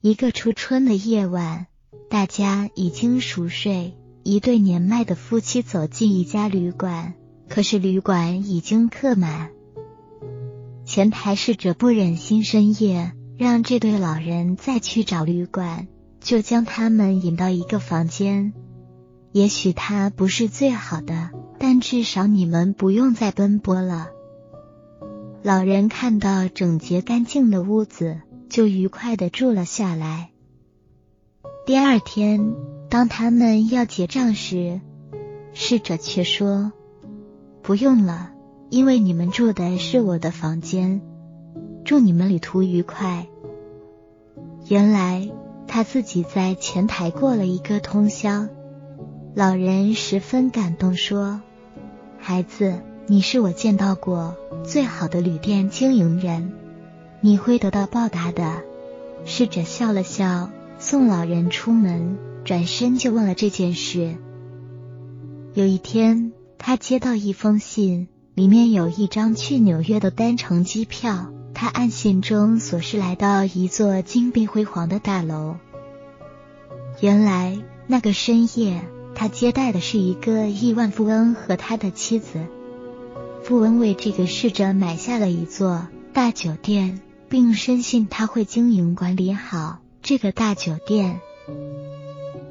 一个初春的夜晚，大家已经熟睡。一对年迈的夫妻走进一家旅馆，可是旅馆已经客满。前台侍者不忍心深夜让这对老人再去找旅馆，就将他们引到一个房间。也许它不是最好的，但至少你们不用再奔波了。老人看到整洁干净的屋子，就愉快的住了下来。第二天，当他们要结账时，侍者却说：“不用了，因为你们住的是我的房间。祝你们旅途愉快。”原来他自己在前台过了一个通宵。老人十分感动，说：“孩子，你是我见到过最好的旅店经营人，你会得到报答的。”侍者笑了笑。送老人出门，转身就忘了这件事。有一天，他接到一封信，里面有一张去纽约的单程机票。他按信中所示来到一座金碧辉煌的大楼。原来那个深夜，他接待的是一个亿万富翁和他的妻子。富翁为这个逝者买下了一座大酒店，并深信他会经营管理好。这个大酒店，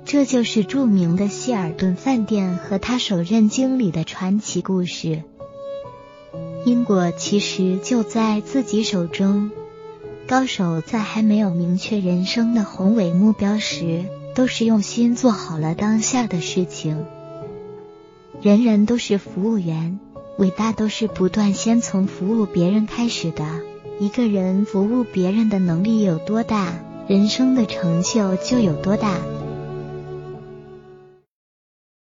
这就是著名的希尔顿饭店和他首任经理的传奇故事。因果其实就在自己手中。高手在还没有明确人生的宏伟目标时，都是用心做好了当下的事情。人人都是服务员，伟大都是不断先从服务别人开始的。一个人服务别人的能力有多大？人生的成就就有多大。